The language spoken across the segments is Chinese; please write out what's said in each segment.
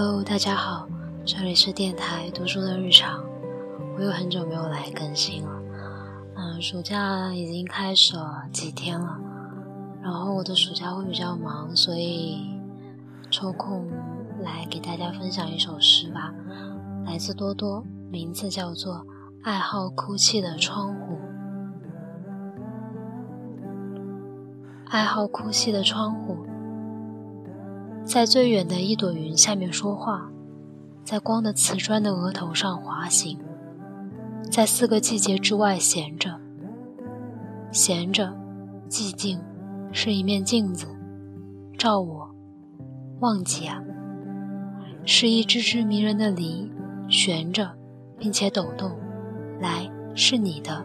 Hello，大家好，这里是电台读书的日常。我有很久没有来更新了，嗯，暑假已经开始了几天了，然后我的暑假会比较忙，所以抽空来给大家分享一首诗吧，来自多多，名字叫做《爱好哭泣的窗户》。爱好哭泣的窗户。在最远的一朵云下面说话，在光的瓷砖的额头上滑行，在四个季节之外闲着，闲着，寂静，是一面镜子，照我，忘记啊，是一只只迷人的梨，悬着，并且抖动，来，是你的，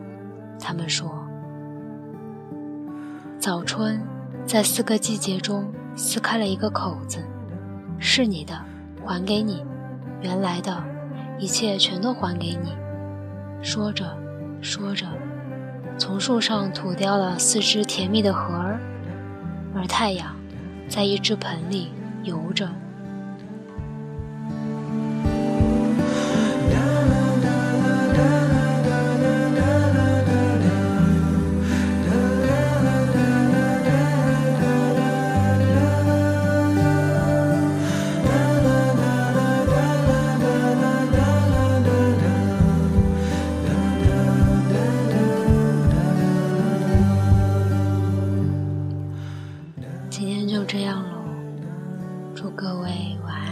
他们说，早春，在四个季节中。撕开了一个口子，是你的，还给你，原来的，一切全都还给你。说着，说着，从树上吐掉了四只甜蜜的核儿，而太阳，在一只盆里游着。祝各位晚安。